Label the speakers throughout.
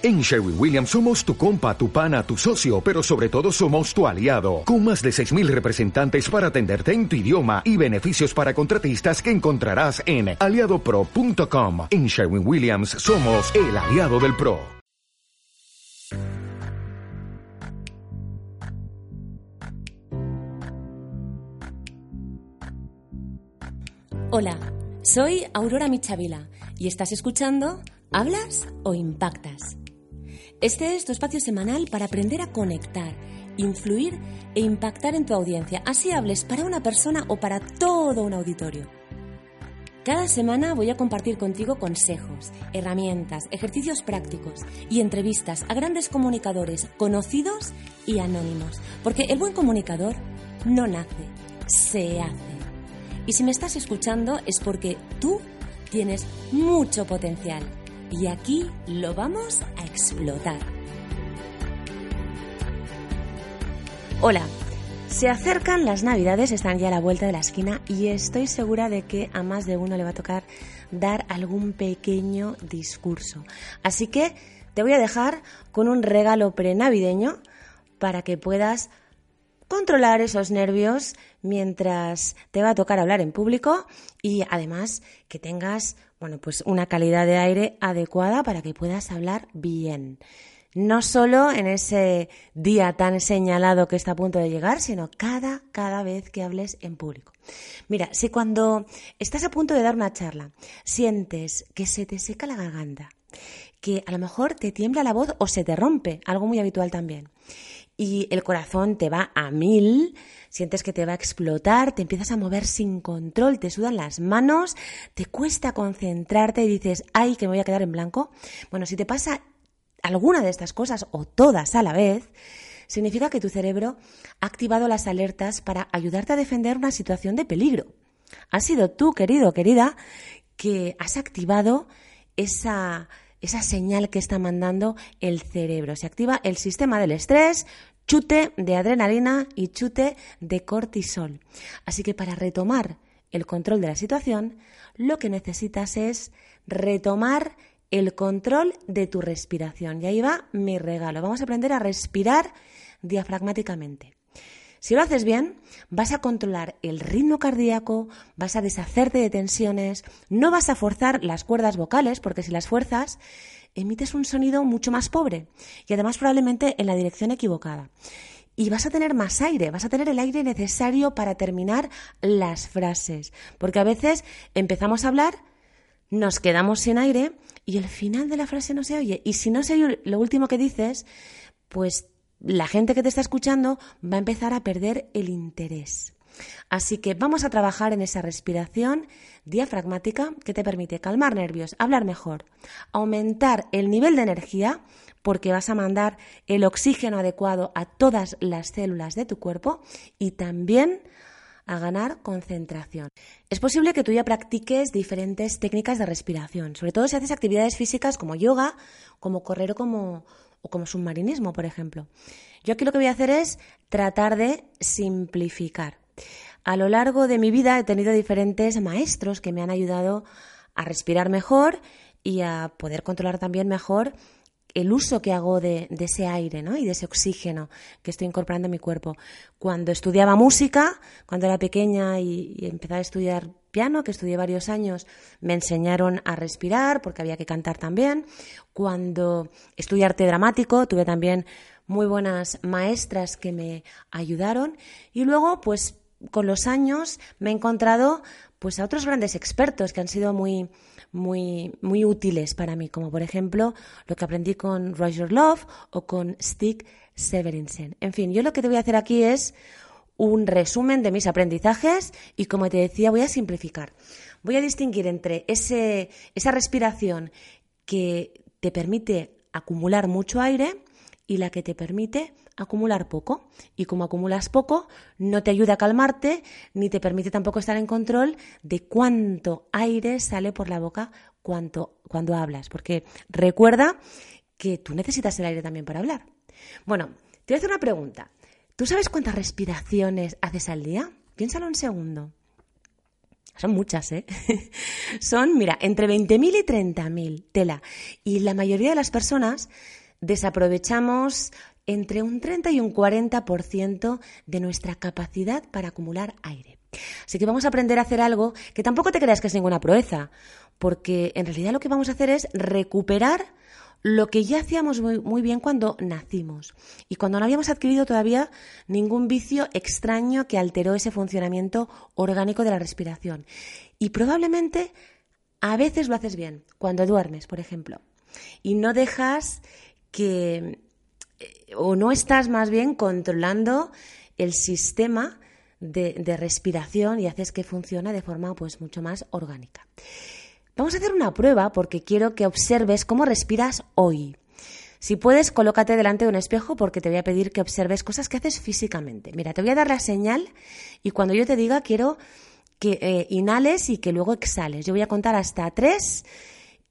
Speaker 1: En Sherwin Williams somos tu compa, tu pana, tu socio, pero sobre todo somos tu aliado, con más de 6.000 representantes para atenderte en tu idioma y beneficios para contratistas que encontrarás en aliadopro.com. En Sherwin Williams somos el aliado del PRO.
Speaker 2: Hola, soy Aurora Michavila y estás escuchando ¿Hablas o impactas? Este es tu espacio semanal para aprender a conectar, influir e impactar en tu audiencia, así hables para una persona o para todo un auditorio. Cada semana voy a compartir contigo consejos, herramientas, ejercicios prácticos y entrevistas a grandes comunicadores conocidos y anónimos, porque el buen comunicador no nace, se hace. Y si me estás escuchando es porque tú tienes mucho potencial y aquí lo vamos a explotar. Hola, se acercan las navidades, están ya a la vuelta de la esquina y estoy segura de que a más de uno le va a tocar dar algún pequeño discurso. Así que te voy a dejar con un regalo prenavideño para que puedas controlar esos nervios mientras te va a tocar hablar en público y además que tengas bueno, pues una calidad de aire adecuada para que puedas hablar bien. No solo en ese día tan señalado que está a punto de llegar, sino cada, cada vez que hables en público. Mira, si cuando estás a punto de dar una charla sientes que se te seca la garganta, que a lo mejor te tiembla la voz o se te rompe, algo muy habitual también, y el corazón te va a mil, sientes que te va a explotar, te empiezas a mover sin control, te sudan las manos, te cuesta concentrarte y dices, ay, que me voy a quedar en blanco. Bueno, si te pasa alguna de estas cosas o todas a la vez, significa que tu cerebro ha activado las alertas para ayudarte a defender una situación de peligro. Has sido tú, querido querida, que has activado esa esa señal que está mandando el cerebro. Se activa el sistema del estrés, chute de adrenalina y chute de cortisol. Así que para retomar el control de la situación, lo que necesitas es retomar el control de tu respiración. Y ahí va mi regalo. Vamos a aprender a respirar diafragmáticamente. Si lo haces bien, vas a controlar el ritmo cardíaco, vas a deshacerte de tensiones, no vas a forzar las cuerdas vocales, porque si las fuerzas, emites un sonido mucho más pobre y además probablemente en la dirección equivocada. Y vas a tener más aire, vas a tener el aire necesario para terminar las frases, porque a veces empezamos a hablar, nos quedamos sin aire y el final de la frase no se oye. Y si no se oye lo último que dices, pues la gente que te está escuchando va a empezar a perder el interés. Así que vamos a trabajar en esa respiración diafragmática que te permite calmar nervios, hablar mejor, aumentar el nivel de energía porque vas a mandar el oxígeno adecuado a todas las células de tu cuerpo y también a ganar concentración. Es posible que tú ya practiques diferentes técnicas de respiración, sobre todo si haces actividades físicas como yoga, como correr o como, o como submarinismo, por ejemplo. Yo aquí lo que voy a hacer es tratar de simplificar. A lo largo de mi vida he tenido diferentes maestros que me han ayudado a respirar mejor y a poder controlar también mejor el uso que hago de, ese aire ¿no? y de ese oxígeno que estoy incorporando en mi cuerpo. Cuando estudiaba música, cuando era pequeña y, y empezaba a estudiar piano, que estudié varios años, me enseñaron a respirar porque había que cantar también. Cuando estudié arte dramático, tuve también muy buenas maestras que me ayudaron y luego pues con los años me he encontrado pues a otros grandes expertos que han sido muy muy muy útiles para mí, como por ejemplo lo que aprendí con Roger Love o con Stig Severinsen. En fin, yo lo que te voy a hacer aquí es un resumen de mis aprendizajes y como te decía voy a simplificar. Voy a distinguir entre ese, esa respiración que te permite acumular mucho aire y la que te permite acumular poco. Y como acumulas poco, no te ayuda a calmarte, ni te permite tampoco estar en control de cuánto aire sale por la boca cuando, cuando hablas. Porque recuerda que tú necesitas el aire también para hablar. Bueno, te voy a hacer una pregunta. ¿Tú sabes cuántas respiraciones haces al día? Piénsalo un segundo. Son muchas, ¿eh? Son, mira, entre 20.000 y 30.000 tela. Y la mayoría de las personas desaprovechamos entre un 30 y un 40% de nuestra capacidad para acumular aire. Así que vamos a aprender a hacer algo que tampoco te creas que es ninguna proeza, porque en realidad lo que vamos a hacer es recuperar lo que ya hacíamos muy, bien cuando nacimos y cuando no habíamos adquirido todavía ningún vicio extraño que alteró ese funcionamiento orgánico de la respiración. Y probablemente a veces lo haces bien, cuando duermes, por ejemplo, y no dejas que, eh, o no estás más bien controlando el sistema de, de respiración y haces que funcione de forma pues mucho más orgánica. Vamos a hacer una prueba porque quiero que observes cómo respiras hoy. Si puedes, colócate delante de un espejo porque te voy a pedir que observes cosas que haces físicamente. Mira, te voy a dar la señal y cuando yo te diga quiero que eh, inhales y que luego exhales. Yo voy a contar hasta tres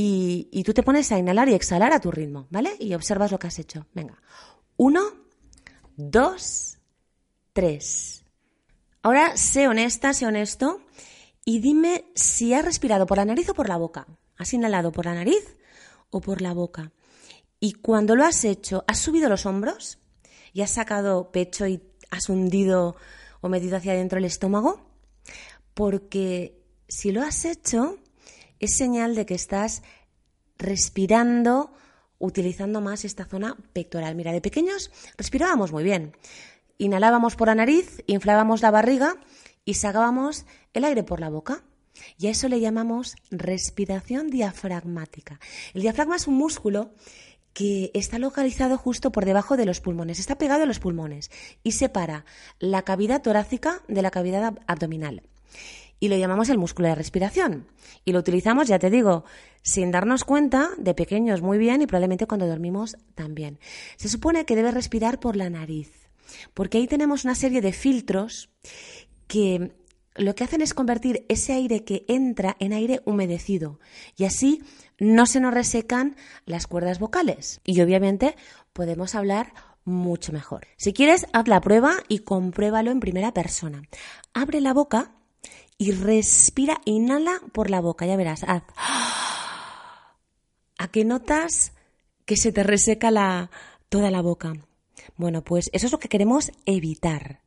Speaker 2: y, tú te pones a inhalar y exhalar a tu ritmo, ¿vale? Y observas lo que has hecho. Venga. Uno, dos, tres. Ahora sé honesta, sé honesto y dime si has respirado por la nariz o por la boca. ¿Has inhalado por la nariz o por la boca? Y cuando lo has hecho, ¿has subido los hombros? ¿Y has sacado pecho y has hundido o metido hacia adentro el estómago? Porque si lo has hecho, es señal de que estás respirando utilizando más esta zona pectoral. Mira, de pequeños respirábamos muy bien. Inhalábamos por la nariz, inflábamos la barriga y sacábamos el aire por la boca. Y a eso le llamamos respiración diafragmática. El diafragma es un músculo que está localizado justo por debajo de los pulmones, está pegado a los pulmones y separa la cavidad torácica de la cavidad abdominal. Y lo llamamos el músculo de respiración. Y lo utilizamos, ya te digo, sin darnos cuenta, de pequeños muy bien y probablemente cuando dormimos también. Se supone que debes respirar por la nariz, porque ahí tenemos una serie de filtros que lo que hacen es convertir ese aire que entra en aire humedecido y así no se nos resecan las cuerdas vocales y obviamente podemos hablar mucho mejor. Si quieres, haz la prueba y compruébalo en primera persona. Abre la boca y respira, inhala por la boca, ya verás, haz. ¿A qué notas que se te reseca la, toda la boca? Bueno, pues eso es lo que queremos evitar.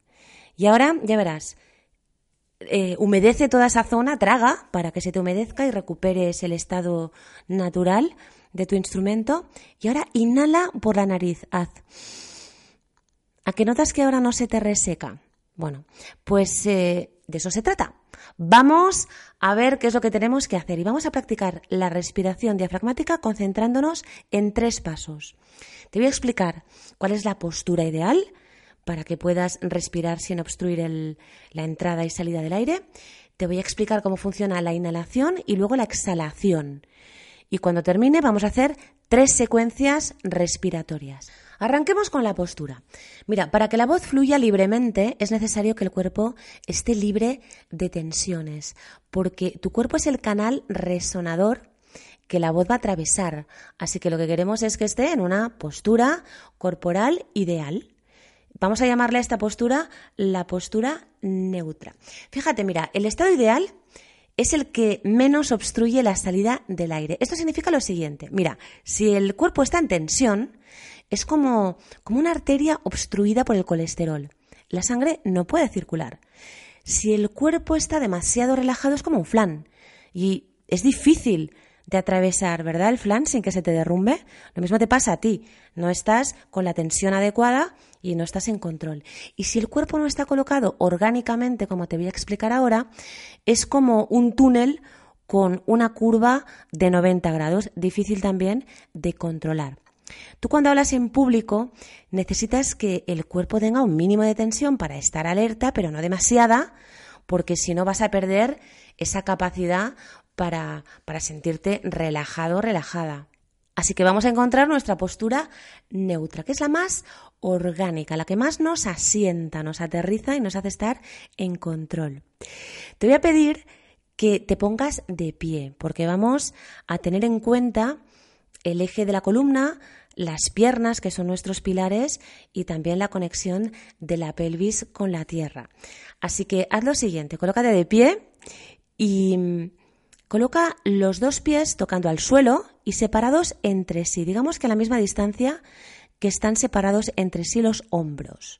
Speaker 2: Y ahora, ya verás, eh, humedece toda esa zona, traga para que se te humedezca y recuperes el estado natural de tu instrumento. Y ahora inhala por la nariz, haz. ¿A qué notas que ahora no se te reseca? Bueno, pues eh, de eso se trata. Vamos a ver qué es lo que tenemos que hacer y vamos a practicar la respiración diafragmática concentrándonos en tres pasos. Te voy a explicar cuál es la postura ideal para que puedas respirar sin obstruir la entrada y salida del aire. Te voy a explicar cómo funciona la inhalación y luego la exhalación. Y cuando termine vamos a hacer tres secuencias respiratorias. Arranquemos con la postura. Mira, para que la voz fluya libremente es necesario que el cuerpo esté libre de tensiones, porque tu cuerpo es el canal resonador que la voz va a atravesar. Así que lo que queremos es que esté en una postura corporal ideal. Vamos a llamarle a esta postura la postura neutra. Fíjate, mira, el estado ideal es el que menos obstruye la salida del aire. Esto significa lo siguiente. Mira, si el cuerpo está en tensión, es como, como una arteria obstruida por el colesterol. La sangre no puede circular. Si el cuerpo está demasiado relajado, es como un flan. Y es difícil de atravesar, ¿verdad? El flan sin que se te derrumbe. Lo mismo te pasa a ti. No estás con la tensión adecuada y no estás en control. Y si el cuerpo no está colocado orgánicamente, como te voy a explicar ahora, es como un túnel con una curva de 90 grados, difícil también de controlar. Tú cuando hablas en público necesitas que el cuerpo tenga un mínimo de tensión para estar alerta, pero no demasiada, porque si no vas a perder esa capacidad para, para sentirte relajado, relajada. Así que vamos a encontrar nuestra postura neutra, que es la más orgánica, la que más nos asienta, nos aterriza y nos hace estar en control. Te voy a pedir que te pongas de pie, porque vamos a tener en cuenta el eje de la columna, las piernas, que son nuestros pilares, y también la conexión de la pelvis con la tierra. Así que haz lo siguiente, colócate de pie Y mm, coloca los dos pies tocando al suelo y separados entre sí, digamos que a la misma distancia que están separados entre sí los hombros.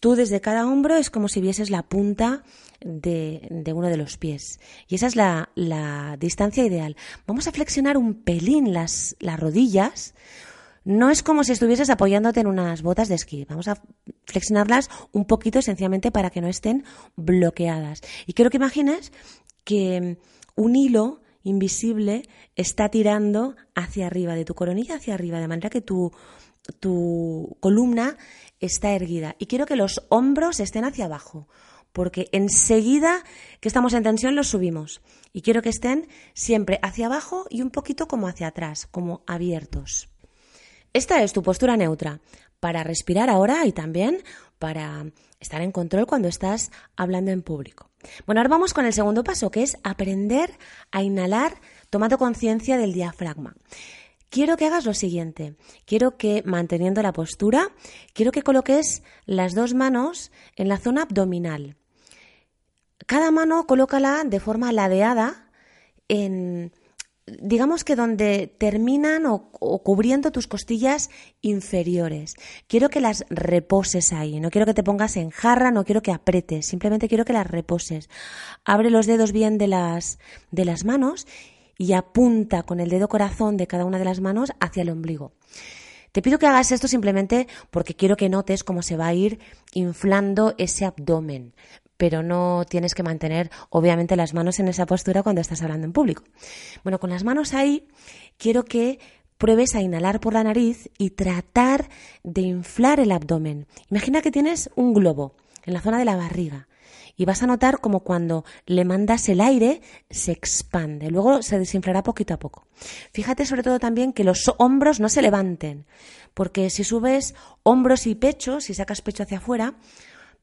Speaker 2: Tú desde cada hombro es como si vieses la punta de, uno de los pies. Y esa es la, distancia ideal. Vamos a flexionar un pelín las, las rodillas. No es como si estuvieses apoyándote en unas botas de esquí. Vamos a flexionarlas un poquito esencialmente para que no estén bloqueadas. Y quiero que imagines que un hilo invisible está tirando hacia arriba, de tu coronilla hacia arriba, de manera que tu, tu columna está erguida y quiero que los hombros estén hacia abajo, porque enseguida que estamos en tensión los subimos y quiero que estén siempre hacia abajo y un poquito como hacia atrás, como abiertos. Esta es tu postura neutra para respirar ahora y también para estar en control cuando estás hablando en público. Bueno, ahora vamos con el segundo paso, que es aprender a inhalar tomando conciencia del diafragma quiero que hagas lo siguiente. Quiero que, manteniendo la postura, quiero que coloques las dos manos en la zona abdominal. Cada mano colócala de forma ladeada en, digamos que donde terminan o, cubriendo tus costillas inferiores. Quiero que las reposes ahí, no quiero que te pongas en jarra, no quiero que apretes, simplemente quiero que las reposes. Abre los dedos bien de las, de las manos y apunta con el dedo corazón de cada una de las manos hacia el ombligo. Te pido que hagas esto simplemente porque quiero que notes cómo se va a ir inflando ese abdomen, pero no tienes que mantener obviamente las manos en esa postura cuando estás hablando en público. Bueno, con las manos ahí quiero que pruebes a inhalar por la nariz y tratar de inflar el abdomen. Imagina que tienes un globo en la zona de la barriga y vas a notar como cuando le mandas el aire se expande, luego se desinflará poquito a poco. Fíjate sobre todo también que los hombros no se levanten, porque si subes hombros y pecho, si sacas pecho hacia afuera,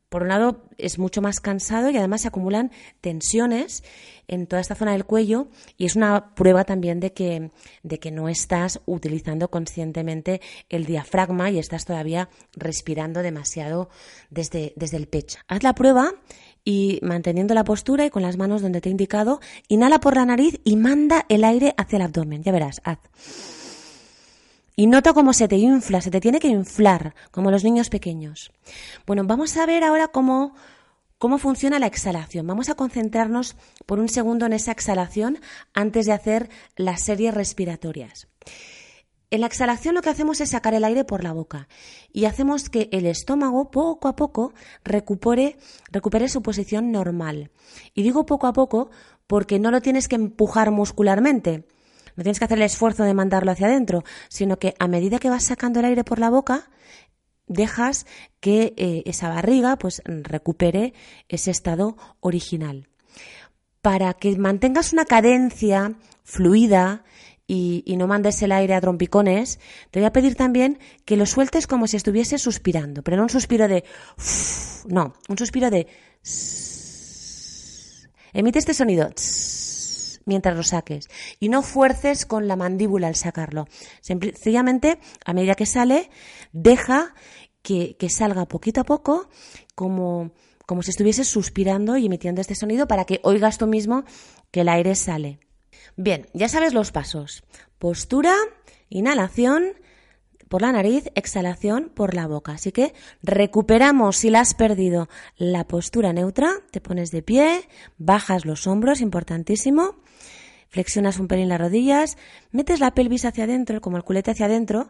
Speaker 2: por un lado es mucho más cansado y además se acumulan tensiones en toda esta zona del cuello y es una prueba también de que, de que no estás utilizando conscientemente el diafragma y estás todavía respirando demasiado desde, desde el pecho. Haz la prueba y manteniendo la postura y con las manos donde te he indicado, inhala por la nariz y manda el aire hacia el abdomen. Ya verás, haz. Y nota cómo se te infla, se te tiene que inflar, como los niños pequeños. Bueno, vamos a ver ahora cómo, cómo funciona la exhalación. Vamos a concentrarnos por un segundo en esa exhalación antes de hacer las series respiratorias. En la exhalación lo que hacemos es sacar el aire por la boca y hacemos que el estómago poco a poco recupere, su posición normal. Y digo poco a poco porque no lo tienes que empujar muscularmente, no tienes que hacer el esfuerzo de mandarlo hacia adentro, sino que a medida que vas sacando el aire por la boca, dejas que eh, esa barriga pues recupere ese estado original. Para que mantengas una cadencia fluida y, no mandes el aire a trompicones, te voy a pedir también que lo sueltes como si estuviese suspirando, pero no un suspiro de... no, un suspiro de... Emite este sonido mientras lo saques y no fuerces con la mandíbula al sacarlo. Sencillamente, a medida que sale, deja que, que salga poquito a poco como, como si estuvieses suspirando y emitiendo este sonido para que oigas tú mismo que el aire sale. Bien, ya sabes los pasos. Postura, inhalación por la nariz, exhalación por la boca. Así que recuperamos, si la has perdido, la postura neutra, te pones de pie, bajas los hombros, importantísimo, flexionas un pelín las rodillas, metes la pelvis hacia adentro, como el culete hacia adentro,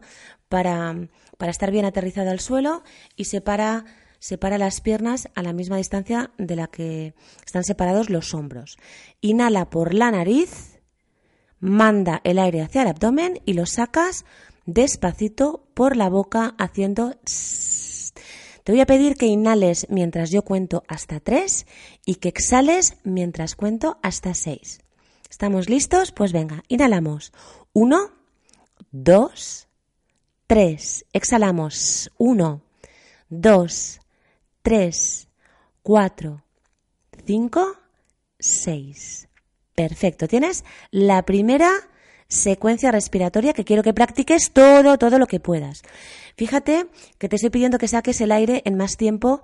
Speaker 2: para, para estar bien aterrizado al suelo y separa separa las piernas a la misma distancia de la que están separados los hombros. Inhala por la nariz, manda el aire hacia el abdomen y lo sacas despacito por la boca haciendo... Te voy a pedir que inhales mientras yo cuento hasta tres y que exhales mientras cuento hasta seis. ¿Estamos listos? Pues venga, inhalamos. Uno, dos, tres. Exhalamos. Uno, dos, tres, cuatro, cinco, seis. Perfecto. Tienes la primera secuencia respiratoria que quiero que practiques todo, todo lo que puedas. Fíjate que te estoy pidiendo que saques el aire en más tiempo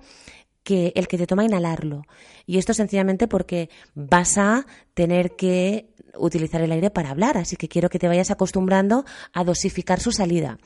Speaker 2: que el que te toma inhalarlo. Y esto sencillamente porque vas a tener que utilizar el aire para hablar, así que quiero que te vayas acostumbrando a dosificar su salida.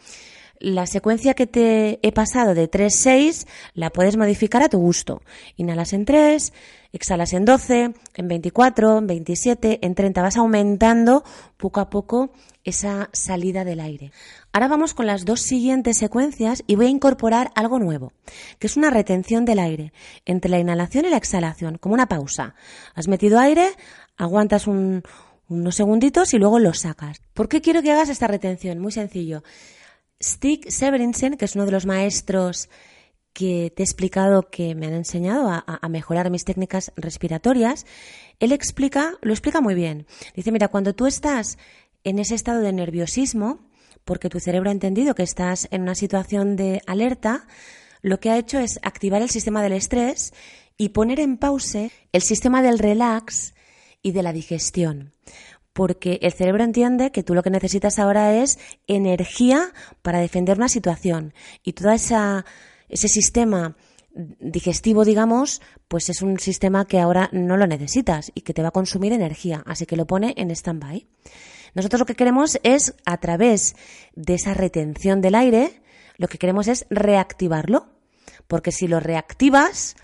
Speaker 2: La secuencia que te he pasado de 3-6 la puedes modificar a tu gusto. Inhalas en 3, exhalas en 12, en 24, en 27, en 30. Vas aumentando poco a poco esa salida del aire. Ahora vamos con las dos siguientes secuencias y voy a incorporar algo nuevo, que es una retención del aire entre la inhalación y la exhalación, como una pausa. Has metido aire, aguantas unos segunditos y luego lo sacas. ¿Por qué quiero que hagas esta retención? Muy sencillo. Stig Severinsen, que es uno de los maestros que te he explicado que me han enseñado a, mejorar mis técnicas respiratorias, él explica, lo explica muy bien. Dice, mira, cuando tú estás en ese estado de nerviosismo, porque tu cerebro ha entendido que estás en una situación de alerta, lo que ha hecho es activar el sistema del estrés y poner en pause el sistema del relax y de la digestión. Porque el cerebro entiende que tú lo que necesitas ahora es energía para defender una situación. Y todo ese sistema digestivo, digamos, pues es un sistema que ahora no lo necesitas y que te va a consumir energía. Así que lo pone en stand-by. Nosotros lo que queremos es, a través de esa retención del aire, lo que queremos es reactivarlo. Porque si lo reactivas,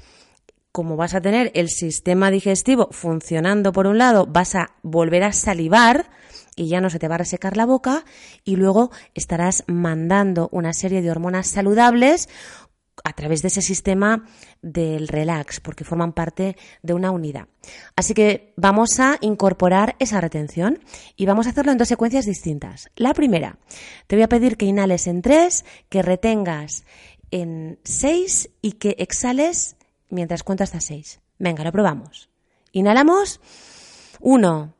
Speaker 2: como vas a tener el sistema digestivo funcionando por un lado, vas a volver a salivar y ya no se te va a resecar la boca y luego estarás mandando una serie de hormonas saludables a través de ese sistema del relax, porque forman parte de una unidad. Así que vamos a incorporar esa retención y vamos a hacerlo en dos secuencias distintas. La primera, te voy a pedir que inhales en tres, que retengas en seis y que exhales mientras cuento hasta seis. Venga, lo probamos. Inhalamos. Uno,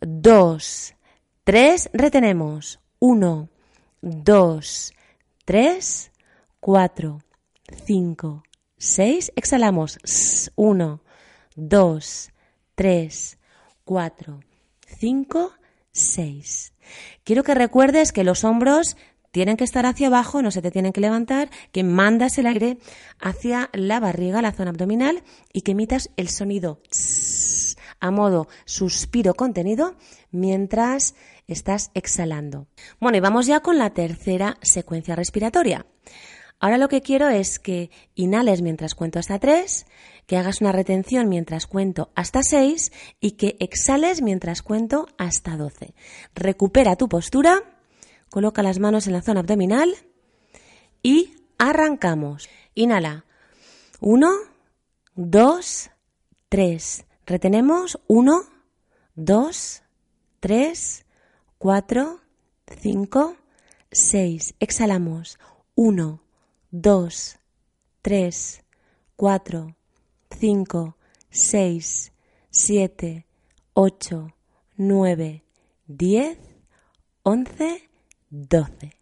Speaker 2: dos, tres. Retenemos. Uno, dos, tres, cuatro. 5, 6. Exhalamos. 1, 2, 3, 4, 5, 6. Quiero que recuerdes que los hombros tienen que estar hacia abajo, no se te tienen que levantar, que mandas el aire hacia la barriga, la zona abdominal, y que emitas el sonido a modo suspiro contenido mientras estás exhalando. Bueno, y vamos ya con la tercera secuencia respiratoria. Ahora lo que quiero es que inhales mientras cuento hasta 3, que hagas una retención mientras cuento hasta 6 y que exhales mientras cuento hasta 12. Recupera tu postura, coloca las manos en la zona abdominal y arrancamos. Inhala. 1, 2, 3. Retenemos. 1, 2, 3, 4, 5, 6. Exhalamos. 1, 2, 3, 4, 5, 6, 7, 8, 9, 10, 11, 12.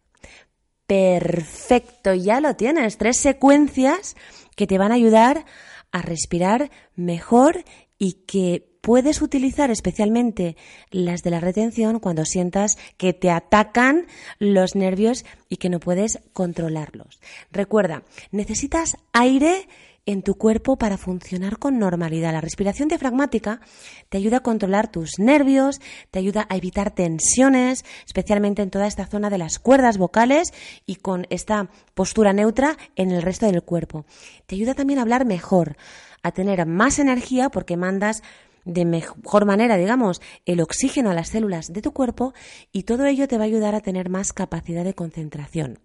Speaker 2: Perfecto, ya lo tienes. Tres secuencias que te van a ayudar a respirar mejor y que puedes utilizar especialmente las de la retención cuando sientas que te atacan los nervios y que no puedes controlarlos. Recuerda, necesitas aire en tu cuerpo para funcionar con normalidad. La respiración diafragmática te ayuda a controlar tus nervios, te ayuda a evitar tensiones, especialmente en toda esta zona de las cuerdas vocales y con esta postura neutra en el resto del cuerpo. Te ayuda también a hablar mejor, a tener más energía porque mandas de mejor manera, digamos, el oxígeno a las células de tu cuerpo y todo ello te va a ayudar a tener más capacidad de concentración.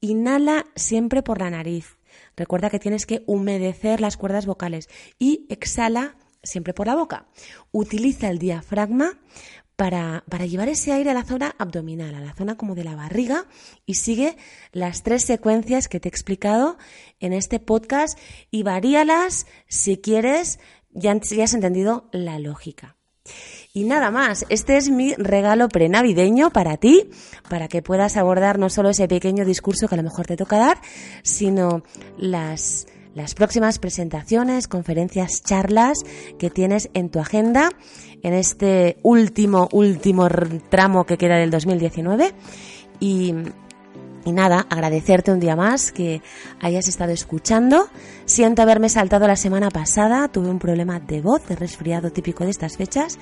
Speaker 2: Inhala siempre por la nariz. Recuerda que tienes que humedecer las cuerdas vocales y exhala siempre por la boca. Utiliza el diafragma para, para, llevar ese aire a la zona abdominal, a la zona como de la barriga y sigue las tres secuencias que te he explicado en este podcast y varíalas si quieres ya, has entendido la lógica. Y nada más, este es mi regalo prenavideño para ti, para que puedas abordar no solo ese pequeño discurso que a lo mejor te toca dar, sino las, las próximas presentaciones, conferencias, charlas que tienes en tu agenda en este último, último tramo que queda del 2019. Y Y nada, agradecerte un día más que hayas estado escuchando. Siento haberme saltado la semana pasada, tuve un problema de voz, de resfriado típico de estas fechas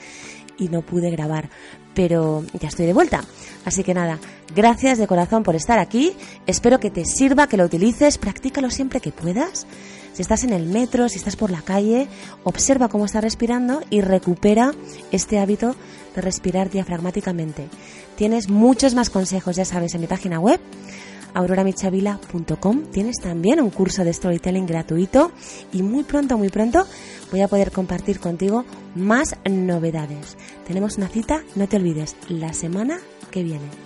Speaker 2: y no pude grabar, pero ya estoy de vuelta. Así que nada, gracias de corazón por estar aquí, espero que te sirva, que lo utilices, practícalo siempre que puedas. Si estás en el metro, si estás por la calle, observa cómo estás respirando y recupera este hábito de respirar diafragmáticamente. Tienes muchos más consejos, ya sabes, en mi página web auroramichavila.com. Tienes también un curso de storytelling gratuito y muy pronto, muy pronto voy a poder compartir contigo más novedades. Tenemos una cita, no te olvides, la semana que viene.